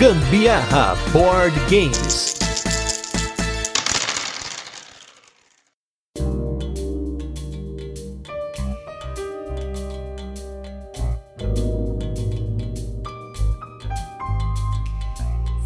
Gambiarra Board Games.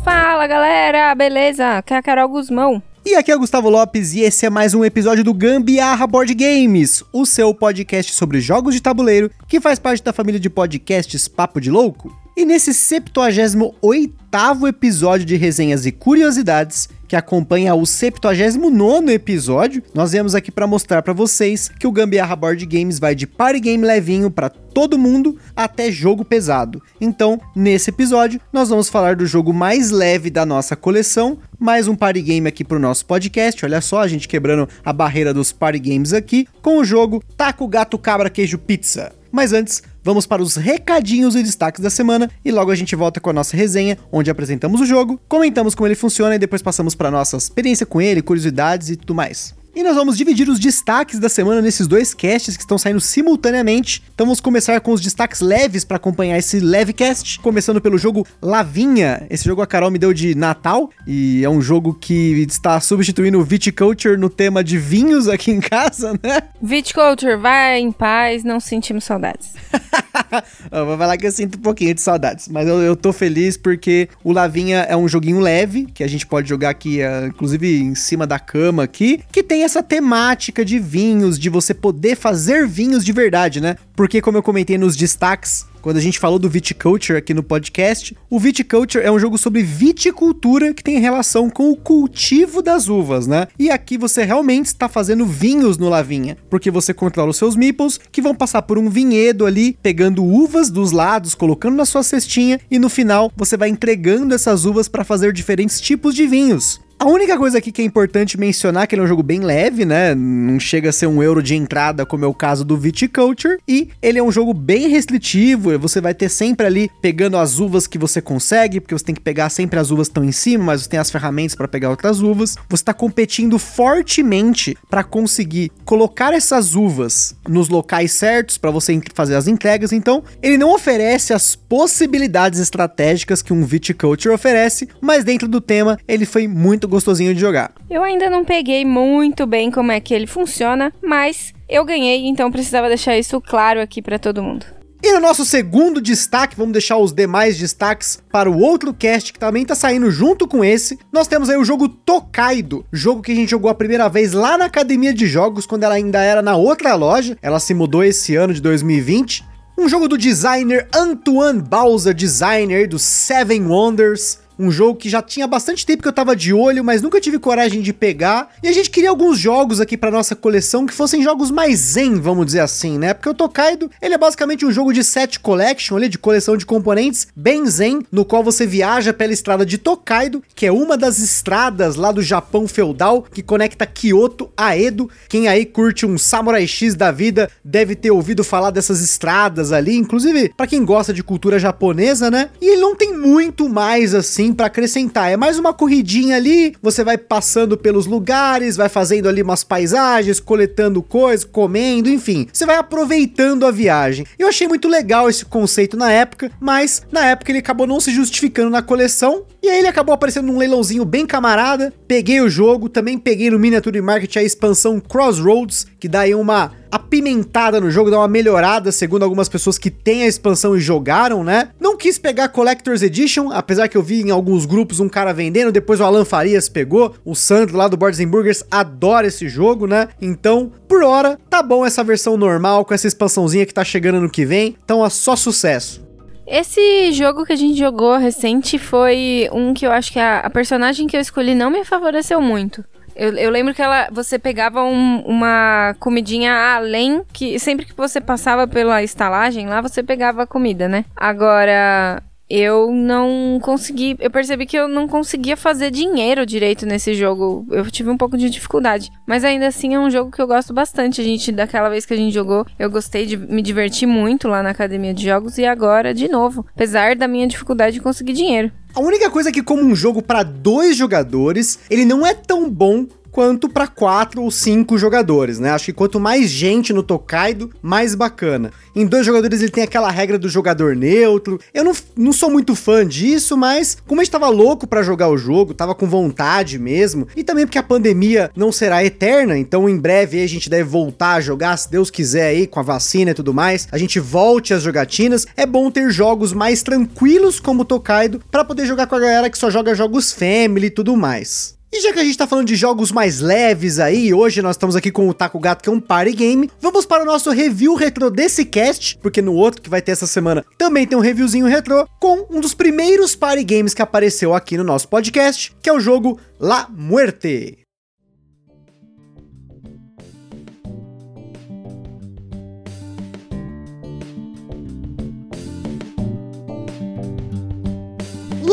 Fala galera, beleza? Aqui é a Carol Guzmão. E aqui é o Gustavo Lopes e esse é mais um episódio do Gambiarra Board Games, o seu podcast sobre jogos de tabuleiro que faz parte da família de podcasts Papo de Louco. E nesse 78 episódio de resenhas e curiosidades, que acompanha o 79 episódio, nós viemos aqui para mostrar para vocês que o Gambiarra Board Games vai de party game levinho para todo mundo até jogo pesado. Então, nesse episódio, nós vamos falar do jogo mais leve da nossa coleção, mais um party game aqui pro nosso podcast. Olha só, a gente quebrando a barreira dos party games aqui com o jogo Taco Gato Cabra Queijo Pizza. Mas antes, vamos para os recadinhos e destaques da semana e logo a gente volta com a nossa resenha, onde apresentamos o jogo, comentamos como ele funciona e depois passamos para nossa experiência com ele, curiosidades e tudo mais. E nós vamos dividir os destaques da semana nesses dois casts que estão saindo simultaneamente. Então vamos começar com os destaques leves para acompanhar esse leve cast, começando pelo jogo Lavinha. Esse jogo a Carol me deu de Natal e é um jogo que está substituindo o Viticulture no tema de vinhos aqui em casa, né? Viticulture, vai em paz, não sentimos saudades. vou falar que eu sinto um pouquinho de saudades, mas eu, eu tô feliz porque o Lavinha é um joguinho leve que a gente pode jogar aqui, uh, inclusive em cima da cama aqui, que tem essa temática de vinhos, de você poder fazer vinhos de verdade, né? Porque, como eu comentei nos destaques, quando a gente falou do Viticulture aqui no podcast, o Viticulture é um jogo sobre viticultura que tem relação com o cultivo das uvas, né? E aqui você realmente está fazendo vinhos no Lavinha, porque você controla os seus meeples que vão passar por um vinhedo ali, pegando uvas dos lados, colocando na sua cestinha e no final você vai entregando essas uvas para fazer diferentes tipos de vinhos. A única coisa aqui que é importante mencionar é que ele é um jogo bem leve, né? Não chega a ser um euro de entrada, como é o caso do Viticulture. E ele é um jogo bem restritivo. Você vai ter sempre ali pegando as uvas que você consegue, porque você tem que pegar sempre as uvas que estão em cima, mas você tem as ferramentas para pegar outras uvas. Você está competindo fortemente para conseguir colocar essas uvas nos locais certos para você fazer as entregas. Então, ele não oferece as possibilidades estratégicas que um Viticulture oferece, mas dentro do tema ele foi muito gostosinho de jogar. Eu ainda não peguei muito bem como é que ele funciona, mas eu ganhei, então precisava deixar isso claro aqui para todo mundo. E no nosso segundo destaque, vamos deixar os demais destaques para o outro cast que também tá saindo junto com esse. Nós temos aí o jogo Tokaido, jogo que a gente jogou a primeira vez lá na academia de jogos, quando ela ainda era na outra loja. Ela se mudou esse ano de 2020. Um jogo do designer Antoine Bowser, designer do Seven Wonders. Um jogo que já tinha bastante tempo que eu tava de olho, mas nunca tive coragem de pegar. E a gente queria alguns jogos aqui para nossa coleção que fossem jogos mais zen, vamos dizer assim, né? Porque o Tokaido, ele é basicamente um jogo de set collection, ali, de coleção de componentes, bem zen, no qual você viaja pela estrada de Tokaido, que é uma das estradas lá do Japão feudal que conecta Kyoto a Edo. Quem aí curte um Samurai X da vida deve ter ouvido falar dessas estradas ali, inclusive para quem gosta de cultura japonesa, né? E ele não tem muito mais assim assim para acrescentar. É mais uma corridinha ali, você vai passando pelos lugares, vai fazendo ali umas paisagens, coletando coisas, comendo, enfim. Você vai aproveitando a viagem. Eu achei muito legal esse conceito na época, mas na época ele acabou não se justificando na coleção. E aí ele acabou aparecendo num leilãozinho bem camarada. Peguei o jogo, também peguei no Miniature Market a expansão Crossroads, que dá aí uma apimentada no jogo, dá uma melhorada, segundo algumas pessoas que têm a expansão e jogaram, né? Não quis pegar Collector's Edition, apesar que eu vi em alguns grupos um cara vendendo, depois o Alan Farias pegou, o Sandro lá do Boards Burgers adora esse jogo, né? Então, por hora, tá bom essa versão normal, com essa expansãozinha que tá chegando no que vem, então é só sucesso. Esse jogo que a gente jogou recente foi um que eu acho que a, a personagem que eu escolhi não me favoreceu muito. Eu, eu, lembro que ela, você pegava um, uma comidinha além, que sempre que você passava pela estalagem lá, você pegava comida, né? Agora, eu não consegui. Eu percebi que eu não conseguia fazer dinheiro direito nesse jogo. Eu tive um pouco de dificuldade. Mas ainda assim é um jogo que eu gosto bastante. A gente, daquela vez que a gente jogou, eu gostei de me divertir muito lá na academia de jogos. E agora, de novo, apesar da minha dificuldade de conseguir dinheiro. A única coisa é que, como um jogo para dois jogadores, ele não é tão bom quanto para quatro ou cinco jogadores, né? Acho que quanto mais gente no Tokaido, mais bacana. Em dois jogadores ele tem aquela regra do jogador neutro. Eu não, não sou muito fã disso, mas como a gente tava louco para jogar o jogo, tava com vontade mesmo, e também porque a pandemia não será eterna, então em breve a gente deve voltar a jogar, se Deus quiser aí, com a vacina e tudo mais, a gente volte às jogatinas. É bom ter jogos mais tranquilos como o Tokaido para poder jogar com a galera que só joga jogos family e tudo mais. E já que a gente tá falando de jogos mais leves aí, hoje nós estamos aqui com o Taco Gato, que é um party game, vamos para o nosso review retro desse cast, porque no outro que vai ter essa semana também tem um reviewzinho retro, com um dos primeiros party games que apareceu aqui no nosso podcast, que é o jogo La Muerte.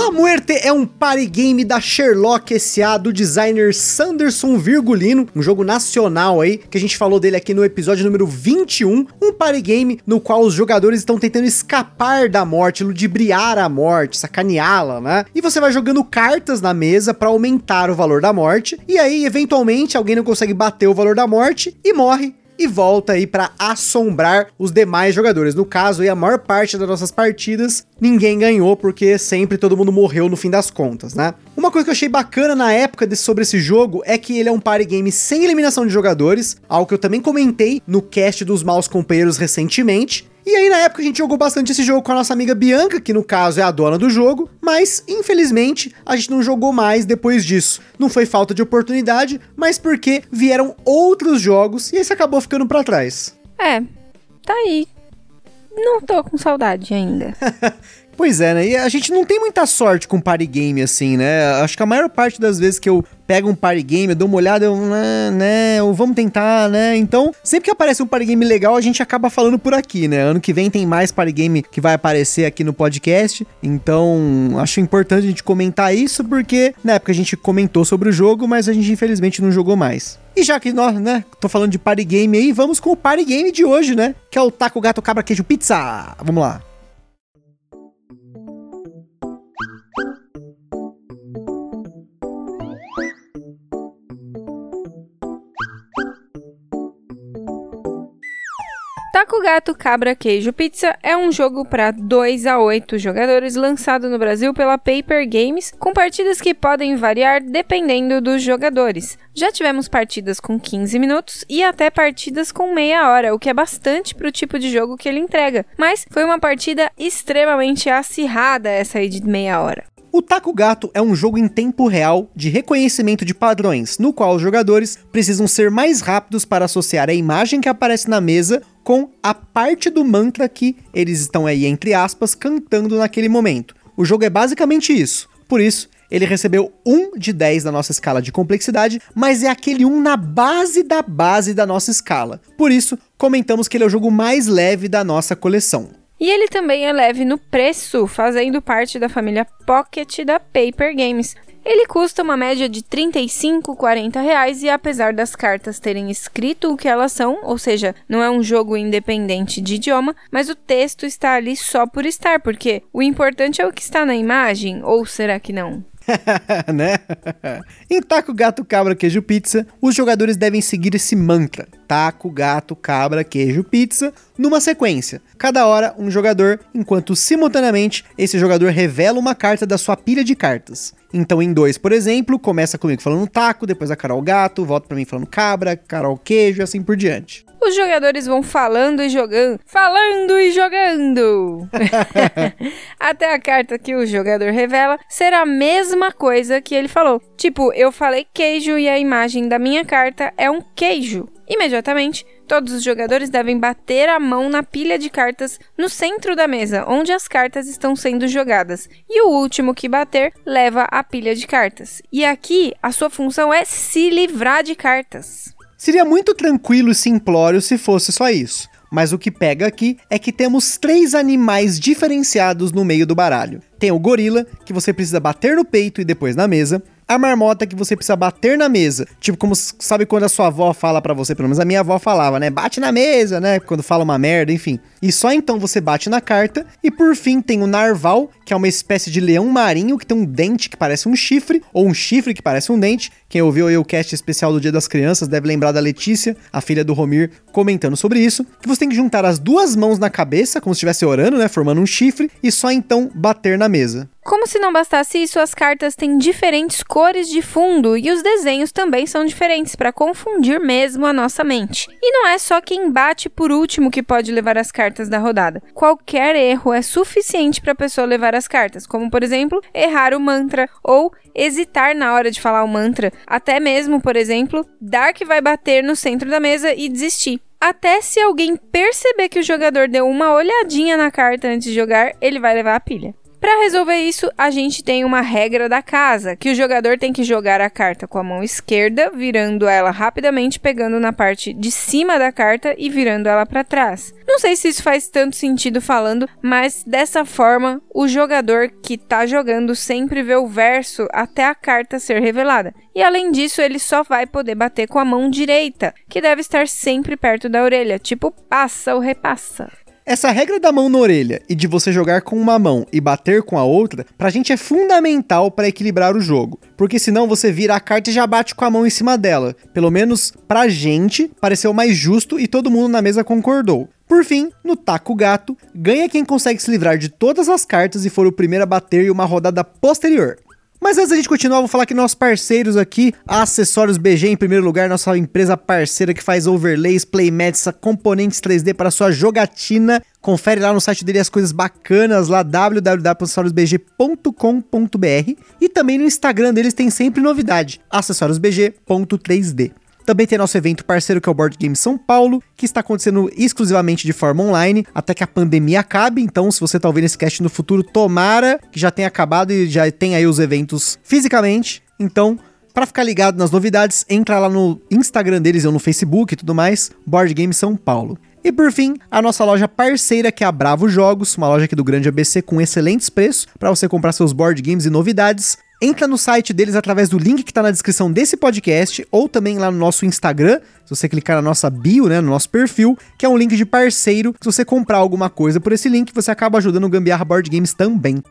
La Muerte é um party game da Sherlock S.A. do designer Sanderson Virgulino, um jogo nacional aí, que a gente falou dele aqui no episódio número 21, um party game no qual os jogadores estão tentando escapar da morte, ludibriar a morte, sacaneá-la, né? E você vai jogando cartas na mesa para aumentar o valor da morte, e aí eventualmente alguém não consegue bater o valor da morte e morre e volta aí para assombrar os demais jogadores. No caso, aí, a maior parte das nossas partidas ninguém ganhou porque sempre todo mundo morreu no fim das contas, né? Uma coisa que eu achei bacana na época sobre esse jogo é que ele é um party game sem eliminação de jogadores, algo que eu também comentei no cast dos maus companheiros recentemente. E aí, na época, a gente jogou bastante esse jogo com a nossa amiga Bianca, que no caso é a dona do jogo, mas infelizmente a gente não jogou mais depois disso. Não foi falta de oportunidade, mas porque vieram outros jogos e esse acabou ficando para trás. É, tá aí. Não tô com saudade ainda. Pois é, né? E a gente não tem muita sorte com party game assim, né? Acho que a maior parte das vezes que eu pego um party game, eu dou uma olhada, eu, né, né, ou vamos tentar, né? Então, sempre que aparece um party game legal, a gente acaba falando por aqui, né? Ano que vem tem mais party game que vai aparecer aqui no podcast. Então, acho importante a gente comentar isso porque na época a gente comentou sobre o jogo, mas a gente infelizmente não jogou mais. E já que nós, né, tô falando de party game aí, vamos com o party game de hoje, né? Que é o Taco Gato Cabra Queijo Pizza. Vamos lá. Taco Gato Cabra Queijo Pizza é um jogo para 2 a 8 jogadores lançado no Brasil pela Paper Games, com partidas que podem variar dependendo dos jogadores. Já tivemos partidas com 15 minutos e até partidas com meia hora, o que é bastante para o tipo de jogo que ele entrega, mas foi uma partida extremamente acirrada essa aí de meia hora. O Taco Gato é um jogo em tempo real de reconhecimento de padrões, no qual os jogadores precisam ser mais rápidos para associar a imagem que aparece na mesa com a parte do mantra que eles estão aí, entre aspas, cantando naquele momento. O jogo é basicamente isso. Por isso, ele recebeu 1 de 10 na nossa escala de complexidade, mas é aquele 1 na base da base da nossa escala. Por isso, comentamos que ele é o jogo mais leve da nossa coleção. E ele também é leve no preço, fazendo parte da família Pocket da Paper Games. Ele custa uma média de 35, 40 reais e apesar das cartas terem escrito o que elas são, ou seja, não é um jogo independente de idioma, mas o texto está ali só por estar, porque o importante é o que está na imagem, ou será que não? né? em Taco, Gato, Cabra, Queijo, Pizza, os jogadores devem seguir esse mantra: Taco, Gato, Cabra, Queijo, Pizza, numa sequência. Cada hora, um jogador, enquanto simultaneamente esse jogador revela uma carta da sua pilha de cartas. Então, em dois, por exemplo, começa comigo falando taco, depois a Carol Gato, volta para mim falando cabra, Carol Queijo e assim por diante. Os jogadores vão falando e jogando, falando e jogando. Até a carta que o jogador revela será a mesma coisa que ele falou. Tipo, eu falei queijo e a imagem da minha carta é um queijo. Imediatamente, todos os jogadores devem bater a mão na pilha de cartas no centro da mesa, onde as cartas estão sendo jogadas. E o último que bater leva a pilha de cartas. E aqui, a sua função é se livrar de cartas. Seria muito tranquilo e simplório se fosse só isso. Mas o que pega aqui é que temos três animais diferenciados no meio do baralho. Tem o gorila, que você precisa bater no peito e depois na mesa. A marmota que você precisa bater na mesa. Tipo, como sabe quando a sua avó fala para você, pelo menos a minha avó falava, né? Bate na mesa, né? Quando fala uma merda, enfim. E só então você bate na carta. E por fim tem o narval, que é uma espécie de leão marinho que tem um dente que parece um chifre, ou um chifre que parece um dente. Quem ouviu aí o cast especial do Dia das Crianças deve lembrar da Letícia, a filha do Romir, comentando sobre isso. Que você tem que juntar as duas mãos na cabeça, como se estivesse orando, né? Formando um chifre, e só então bater na mesa. Como se não bastasse isso, as cartas têm diferentes cores de fundo e os desenhos também são diferentes para confundir mesmo a nossa mente. E não é só quem bate por último que pode levar as cartas da rodada. Qualquer erro é suficiente para a pessoa levar as cartas, como por exemplo, errar o mantra ou hesitar na hora de falar o mantra, até mesmo, por exemplo, dar que vai bater no centro da mesa e desistir. Até se alguém perceber que o jogador deu uma olhadinha na carta antes de jogar, ele vai levar a pilha. Para resolver isso, a gente tem uma regra da casa, que o jogador tem que jogar a carta com a mão esquerda, virando ela rapidamente, pegando na parte de cima da carta e virando ela para trás. Não sei se isso faz tanto sentido falando, mas dessa forma, o jogador que tá jogando sempre vê o verso até a carta ser revelada. E além disso, ele só vai poder bater com a mão direita, que deve estar sempre perto da orelha, tipo passa ou repassa. Essa regra da mão na orelha e de você jogar com uma mão e bater com a outra, pra gente é fundamental para equilibrar o jogo, porque senão você vira a carta e já bate com a mão em cima dela. Pelo menos pra gente pareceu mais justo e todo mundo na mesa concordou. Por fim, no taco gato, ganha quem consegue se livrar de todas as cartas e for o primeiro a bater em uma rodada posterior. Mas antes da gente continuar, vou falar que nossos parceiros aqui, Acessórios BG em primeiro lugar, nossa empresa parceira que faz overlays, playmats, componentes 3D para sua jogatina. Confere lá no site dele as coisas bacanas lá www.acessoriosbg.com.br e também no Instagram deles tem sempre novidade, acessoriosbg.3D. Também tem nosso evento parceiro que é o Board Game São Paulo, que está acontecendo exclusivamente de forma online, até que a pandemia acabe. Então, se você está ouvindo esse cast no futuro, tomara que já tenha acabado e já tem aí os eventos fisicamente. Então, para ficar ligado nas novidades, entra lá no Instagram deles ou no Facebook e tudo mais, Board Game São Paulo. E por fim, a nossa loja parceira que é a Bravo Jogos, uma loja aqui do Grande ABC com excelentes preços para você comprar seus board games e novidades. Entra no site deles através do link que está na descrição desse podcast ou também lá no nosso Instagram. Se você clicar na nossa bio, né, no nosso perfil, que é um link de parceiro. Se você comprar alguma coisa por esse link, você acaba ajudando o Gambiarra Board Games também.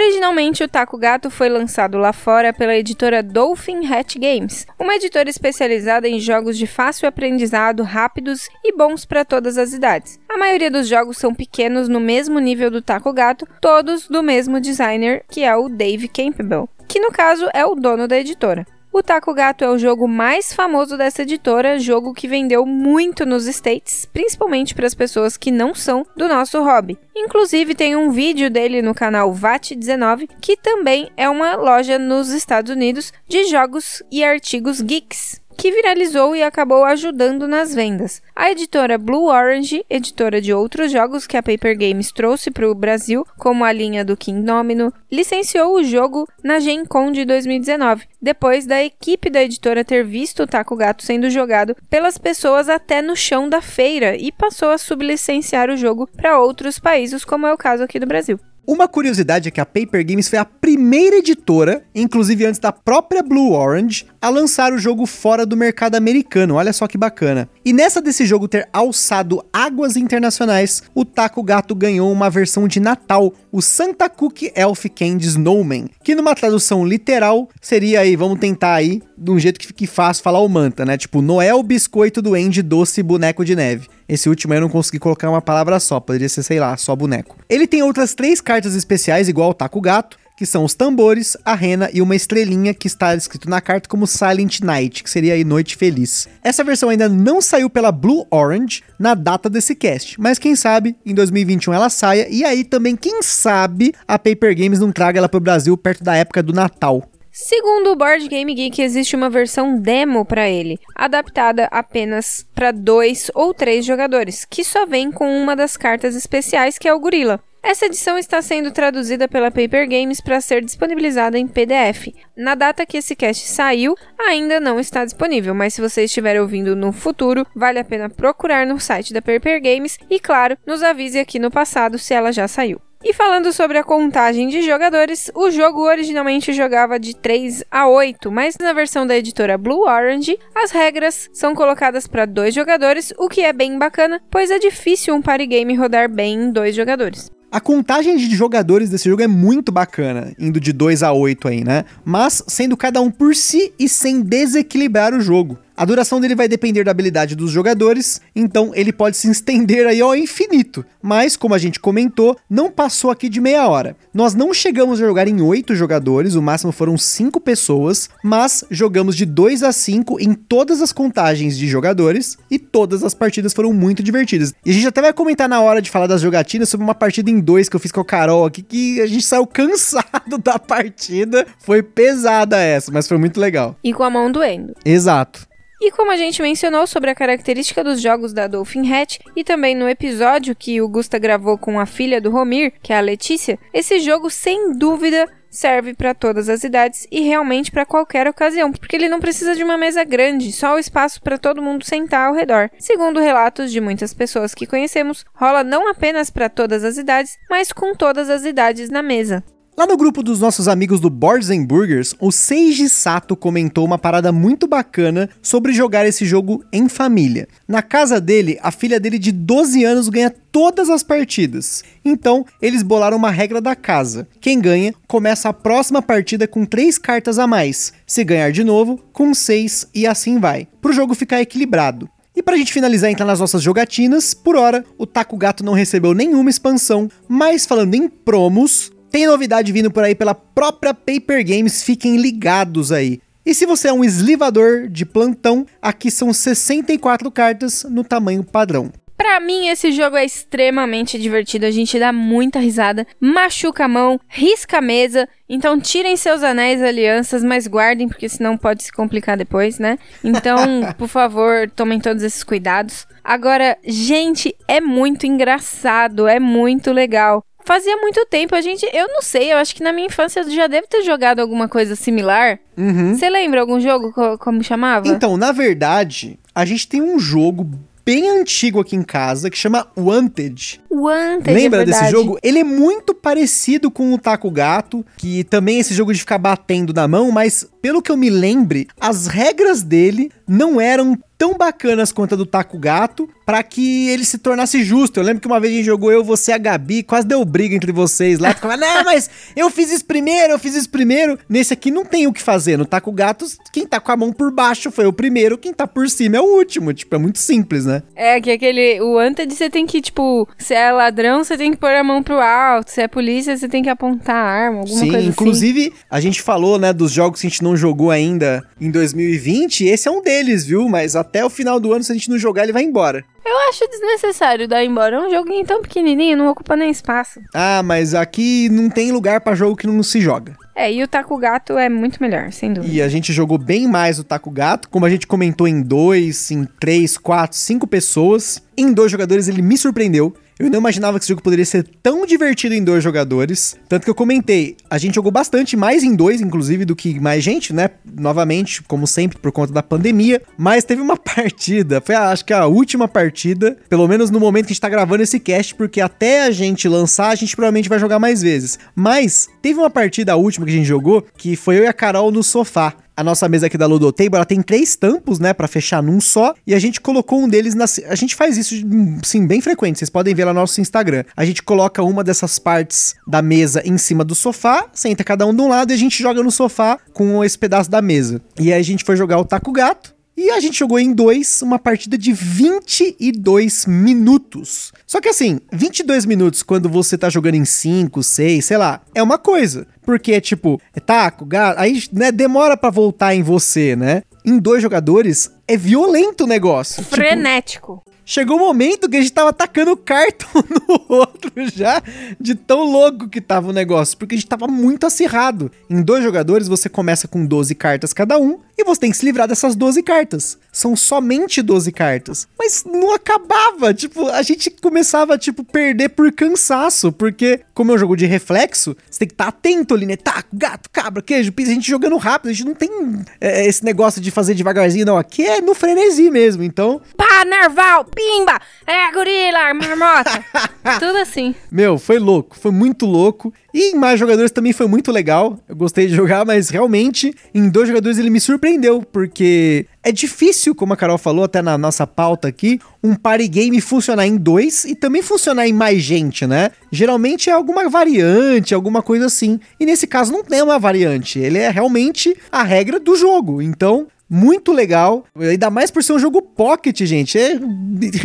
Originalmente, o Taco Gato foi lançado lá fora pela editora Dolphin Hat Games, uma editora especializada em jogos de fácil aprendizado, rápidos e bons para todas as idades. A maioria dos jogos são pequenos no mesmo nível do Taco Gato, todos do mesmo designer, que é o Dave Campbell, que no caso é o dono da editora. O Taco Gato é o jogo mais famoso dessa editora, jogo que vendeu muito nos States, principalmente para as pessoas que não são do nosso hobby. Inclusive tem um vídeo dele no canal VAT19, que também é uma loja nos Estados Unidos de jogos e artigos geeks que viralizou e acabou ajudando nas vendas. A editora Blue Orange, editora de outros jogos que a Paper Games trouxe para o Brasil, como a linha do King Domino, licenciou o jogo na Gen Con de 2019, depois da equipe da editora ter visto o Taco Gato sendo jogado pelas pessoas até no chão da feira e passou a sublicenciar o jogo para outros países, como é o caso aqui do Brasil. Uma curiosidade é que a Paper Games foi a primeira editora, inclusive antes da própria Blue Orange, a lançar o jogo fora do mercado americano. Olha só que bacana. E nessa desse jogo ter alçado águas internacionais, o Taco Gato ganhou uma versão de Natal, o Santa Cookie Elf Candy Snowman, que numa tradução literal seria aí, vamos tentar aí, de um jeito que fique fácil falar o manta, né? Tipo, Noel, biscoito, duende, doce, boneco de neve. Esse último eu não consegui colocar uma palavra só, poderia ser, sei lá, só boneco. Ele tem outras três cartas especiais, igual o Taco Gato, que são os tambores, a rena e uma estrelinha que está escrito na carta como Silent Night, que seria aí Noite Feliz. Essa versão ainda não saiu pela Blue Orange na data desse cast, mas quem sabe em 2021 ela saia e aí também quem sabe a Paper Games não traga ela para o Brasil perto da época do Natal. Segundo o Board Game Geek, existe uma versão demo para ele, adaptada apenas para dois ou três jogadores, que só vem com uma das cartas especiais que é o Gorila. Essa edição está sendo traduzida pela Paper Games para ser disponibilizada em PDF. Na data que esse cast saiu, ainda não está disponível, mas se você estiver ouvindo no futuro, vale a pena procurar no site da Paper Games e, claro, nos avise aqui no passado se ela já saiu. E falando sobre a contagem de jogadores, o jogo originalmente jogava de 3 a 8, mas na versão da editora Blue Orange, as regras são colocadas para dois jogadores, o que é bem bacana, pois é difícil um party game rodar bem em dois jogadores. A contagem de jogadores desse jogo é muito bacana, indo de 2 a 8 aí, né? Mas sendo cada um por si e sem desequilibrar o jogo. A duração dele vai depender da habilidade dos jogadores, então ele pode se estender aí ao infinito. Mas, como a gente comentou, não passou aqui de meia hora. Nós não chegamos a jogar em 8 jogadores, o máximo foram 5 pessoas, mas jogamos de 2 a 5 em todas as contagens de jogadores e todas as partidas foram muito divertidas. E a gente até vai comentar na hora de falar das jogatinas sobre uma partida em 2 que eu fiz com a Carol aqui, que a gente saiu cansado da partida. Foi pesada essa, mas foi muito legal. E com a mão doendo. Exato. E como a gente mencionou sobre a característica dos jogos da Dolphin Hat e também no episódio que o Gusta gravou com a filha do Romir, que é a Letícia, esse jogo sem dúvida serve para todas as idades e realmente para qualquer ocasião, porque ele não precisa de uma mesa grande, só o espaço para todo mundo sentar ao redor. Segundo relatos de muitas pessoas que conhecemos, rola não apenas para todas as idades, mas com todas as idades na mesa. Lá no grupo dos nossos amigos do Boards and Burgers, o Seiji Sato comentou uma parada muito bacana sobre jogar esse jogo em família. Na casa dele, a filha dele de 12 anos ganha todas as partidas. Então, eles bolaram uma regra da casa. Quem ganha começa a próxima partida com três cartas a mais. Se ganhar de novo, com seis e assim vai. Para o jogo ficar equilibrado. E pra gente finalizar então nas nossas jogatinas, por hora, o Taco Gato não recebeu nenhuma expansão, mas falando em promos, tem novidade vindo por aí pela própria Paper Games, fiquem ligados aí. E se você é um eslivador de plantão, aqui são 64 cartas no tamanho padrão. Pra mim, esse jogo é extremamente divertido. A gente dá muita risada, machuca a mão, risca a mesa. Então, tirem seus anéis alianças, mas guardem, porque senão pode se complicar depois, né? Então, por favor, tomem todos esses cuidados. Agora, gente, é muito engraçado, é muito legal fazia muito tempo. A gente, eu não sei, eu acho que na minha infância eu já devo ter jogado alguma coisa similar. Uhum. Você lembra algum jogo co como chamava? Então, na verdade, a gente tem um jogo bem antigo aqui em casa que chama Wanted. Wanted, Lembra é desse jogo? Ele é muito parecido com o Taco Gato, que também é esse jogo de ficar batendo na mão, mas pelo que eu me lembre, as regras dele não eram tão bacanas quanto a do Taco Gato para que ele se tornasse justo. Eu lembro que uma vez a gente jogou eu, você e a Gabi, quase deu briga entre vocês lá. Ficava, não, mas eu fiz isso primeiro, eu fiz isso primeiro. Nesse aqui não tem o que fazer. No Taco Gato, quem tá com a mão por baixo foi o primeiro, quem tá por cima é o último. Tipo, é muito simples, né? É, que aquele. O Anted você tem que, tipo, se é ladrão, você tem que pôr a mão pro alto. Se é polícia, você tem que apontar a arma, alguma Sim, coisa assim. inclusive, a gente falou, né, dos jogos que a gente não jogou ainda em 2020. Esse é um deles, viu? Mas até o final do ano, se a gente não jogar, ele vai embora. Eu acho desnecessário dar embora. É um joguinho tão pequenininho, não ocupa nem espaço. Ah, mas aqui não tem lugar pra jogo que não se joga. É, e o Taco Gato é muito melhor, sem dúvida. E a gente jogou bem mais o Taco Gato, como a gente comentou em dois, em três, quatro, cinco pessoas. Em dois jogadores ele me surpreendeu. Eu não imaginava que esse jogo poderia ser tão divertido em dois jogadores. Tanto que eu comentei, a gente jogou bastante mais em dois, inclusive, do que mais gente, né? Novamente, como sempre, por conta da pandemia. Mas teve uma partida, foi acho que a última partida, pelo menos no momento que a gente tá gravando esse cast, porque até a gente lançar, a gente provavelmente vai jogar mais vezes. Mas teve uma partida, a última que a gente jogou, que foi eu e a Carol no sofá a nossa mesa aqui da Ludotable, ela tem três tampos, né, para fechar num só, e a gente colocou um deles na a gente faz isso sim bem frequente, vocês podem ver lá no nosso Instagram. A gente coloca uma dessas partes da mesa em cima do sofá, senta cada um de um lado e a gente joga no sofá com esse pedaço da mesa. E aí a gente foi jogar o taco gato, e a gente jogou em dois uma partida de 22 minutos. Só que assim, 22 minutos quando você tá jogando em 5, 6, sei lá, é uma coisa. Porque, tipo, é taco, gato, aí né, demora para voltar em você, né? Em dois jogadores, é violento o negócio. Frenético. Tipo, chegou o momento que a gente tava atacando carta no outro já, de tão louco que tava o negócio, porque a gente tava muito acirrado. Em dois jogadores, você começa com 12 cartas cada um, e você tem que se livrar dessas 12 cartas. São somente 12 cartas. Mas não acabava, tipo, a gente começava, tipo, perder por cansaço, porque, como é um jogo de reflexo, você tem que estar tá atento ali, né? Taco, gato, cabra, queijo, a gente jogando rápido, a gente não tem é, esse negócio de fazer devagarzinho, não. Aqui é no frenesi mesmo, então... Pá, narval! Pimba! É, gorila, marmota! Tudo assim. Meu, foi louco, foi muito louco. E em mais jogadores também foi muito legal. Eu gostei de jogar, mas realmente em dois jogadores ele me surpreendeu, porque é difícil, como a Carol falou até na nossa pauta aqui, um party game funcionar em dois e também funcionar em mais gente, né? Geralmente é alguma variante, alguma coisa assim. E nesse caso não tem uma variante, ele é realmente a regra do jogo. Então, muito legal. Ainda mais por ser um jogo pocket, gente. É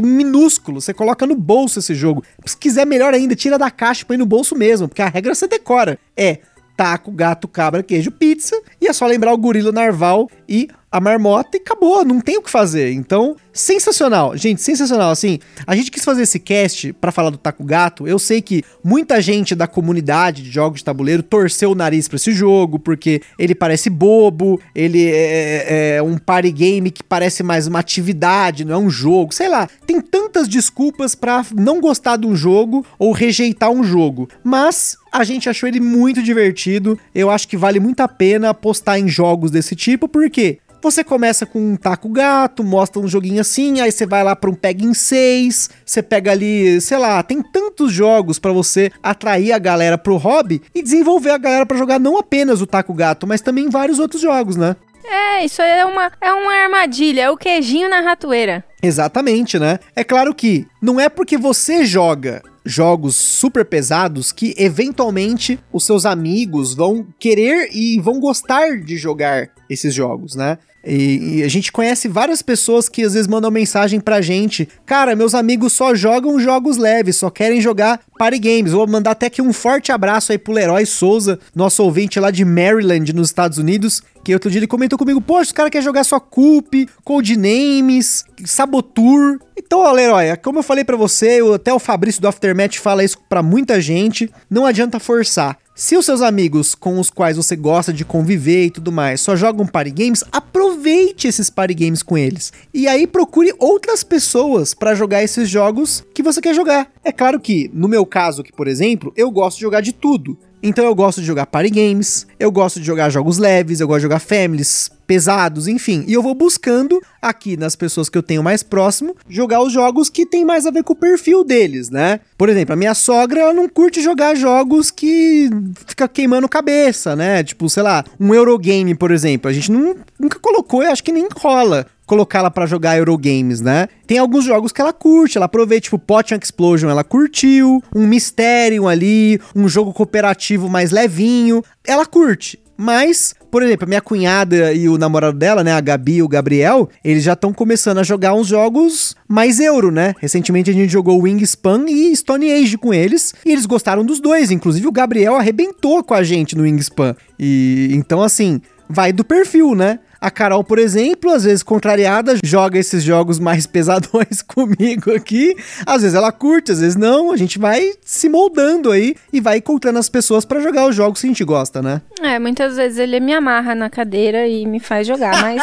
minúsculo. Você coloca no bolso esse jogo. Se quiser melhor ainda, tira da caixa e põe no bolso mesmo, porque a regra você decora. É taco, gato, cabra, queijo, pizza. E é só lembrar o gorila narval e a marmota e acabou, não tem o que fazer. Então, sensacional. Gente, sensacional. Assim, a gente quis fazer esse cast para falar do Taco Gato. Eu sei que muita gente da comunidade de jogos de tabuleiro torceu o nariz para esse jogo, porque ele parece bobo, ele é, é, é um party game que parece mais uma atividade, não é um jogo. Sei lá, tem tantas desculpas para não gostar de um jogo ou rejeitar um jogo. Mas a gente achou ele muito divertido. Eu acho que vale muito a pena apostar em jogos desse tipo, porque você começa com um taco gato, mostra um joguinho assim, aí você vai lá para um peg em 6, você pega ali, sei lá, tem tantos jogos para você atrair a galera pro hobby e desenvolver a galera para jogar não apenas o taco gato, mas também vários outros jogos, né? É, isso aí é uma, é uma armadilha, é o queijinho na ratoeira. Exatamente, né? É claro que não é porque você joga jogos super pesados que eventualmente os seus amigos vão querer e vão gostar de jogar esses jogos, né? E, e, a gente conhece várias pessoas que às vezes mandam mensagem pra gente: Cara, meus amigos só jogam jogos leves, só querem jogar party games. Vou mandar até aqui um forte abraço aí pro Leroy Souza, nosso ouvinte lá de Maryland, nos Estados Unidos. Que outro dia ele comentou comigo: Poxa, os caras querem jogar só Coop, Codenames, Sabotur. Então, ó, Leroy, como eu falei para você, até o Fabrício do Aftermath fala isso pra muita gente. Não adianta forçar. Se os seus amigos com os quais você gosta de conviver e tudo mais só jogam party games, aproveite esses party games com eles. E aí procure outras pessoas para jogar esses jogos que você quer jogar. É claro que, no meu caso aqui, por exemplo, eu gosto de jogar de tudo. Então eu gosto de jogar party games, eu gosto de jogar jogos leves, eu gosto de jogar families, pesados, enfim. E eu vou buscando aqui nas pessoas que eu tenho mais próximo jogar os jogos que tem mais a ver com o perfil deles, né? Por exemplo, a minha sogra, ela não curte jogar jogos que fica queimando cabeça, né? Tipo, sei lá, um Eurogame, por exemplo. A gente não, nunca colocou, eu acho que nem rola colocá-la para jogar Eurogames, né? Tem alguns jogos que ela curte, ela aproveita, tipo Potion Explosion, ela curtiu, um Mysterium ali, um jogo cooperativo mais levinho, ela curte. Mas, por exemplo, a minha cunhada e o namorado dela, né, a Gabi e o Gabriel, eles já estão começando a jogar uns jogos mais euro, né? Recentemente a gente jogou Wingspan e Stone Age com eles, e eles gostaram dos dois, inclusive o Gabriel arrebentou com a gente no Wingspan. E então assim, vai do perfil, né? A Carol, por exemplo, às vezes contrariada, joga esses jogos mais pesadões comigo aqui. Às vezes ela curte, às vezes não. A gente vai se moldando aí e vai encontrando as pessoas para jogar os jogos que a gente gosta, né? É, muitas vezes ele me amarra na cadeira e me faz jogar, mas.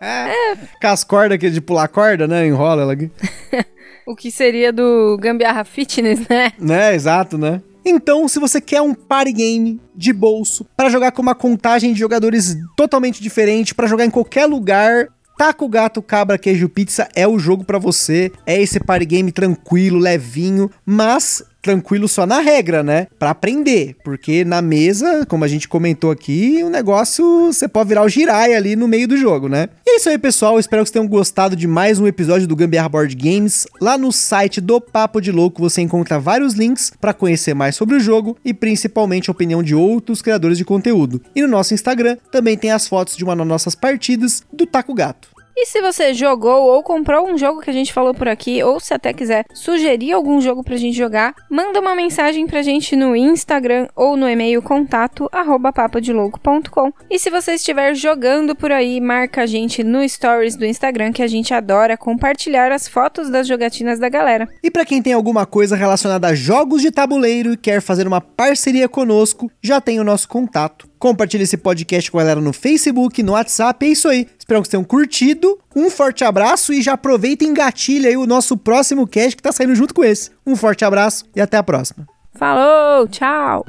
é. Com as cordas aqui de pular corda, né? Enrola ela aqui. o que seria do Gambiarra Fitness, né? Né, exato, né? Então, se você quer um party game de bolso para jogar com uma contagem de jogadores totalmente diferente, para jogar em qualquer lugar, Taco Gato Cabra Queijo Pizza é o jogo para você. É esse party game tranquilo, levinho, mas tranquilo só na regra, né? Para aprender, porque na mesa, como a gente comentou aqui, o negócio você pode virar o girai ali no meio do jogo, né? E é isso aí, pessoal. Espero que vocês tenham gostado de mais um episódio do Gambiarra Board Games. Lá no site do Papo de Louco você encontra vários links para conhecer mais sobre o jogo e principalmente a opinião de outros criadores de conteúdo. E no nosso Instagram também tem as fotos de uma das nossas partidas do Taco Gato. E se você jogou ou comprou um jogo que a gente falou por aqui, ou se até quiser sugerir algum jogo pra gente jogar, manda uma mensagem pra gente no Instagram ou no e-mail contato. E se você estiver jogando por aí, marca a gente no stories do Instagram que a gente adora compartilhar as fotos das jogatinas da galera. E para quem tem alguma coisa relacionada a jogos de tabuleiro e quer fazer uma parceria conosco, já tem o nosso contato Compartilhe esse podcast com a galera no Facebook, no WhatsApp. É isso aí. Espero que tenham curtido. Um forte abraço e já aproveita e engatilha aí o nosso próximo cast que tá saindo junto com esse. Um forte abraço e até a próxima. Falou, tchau!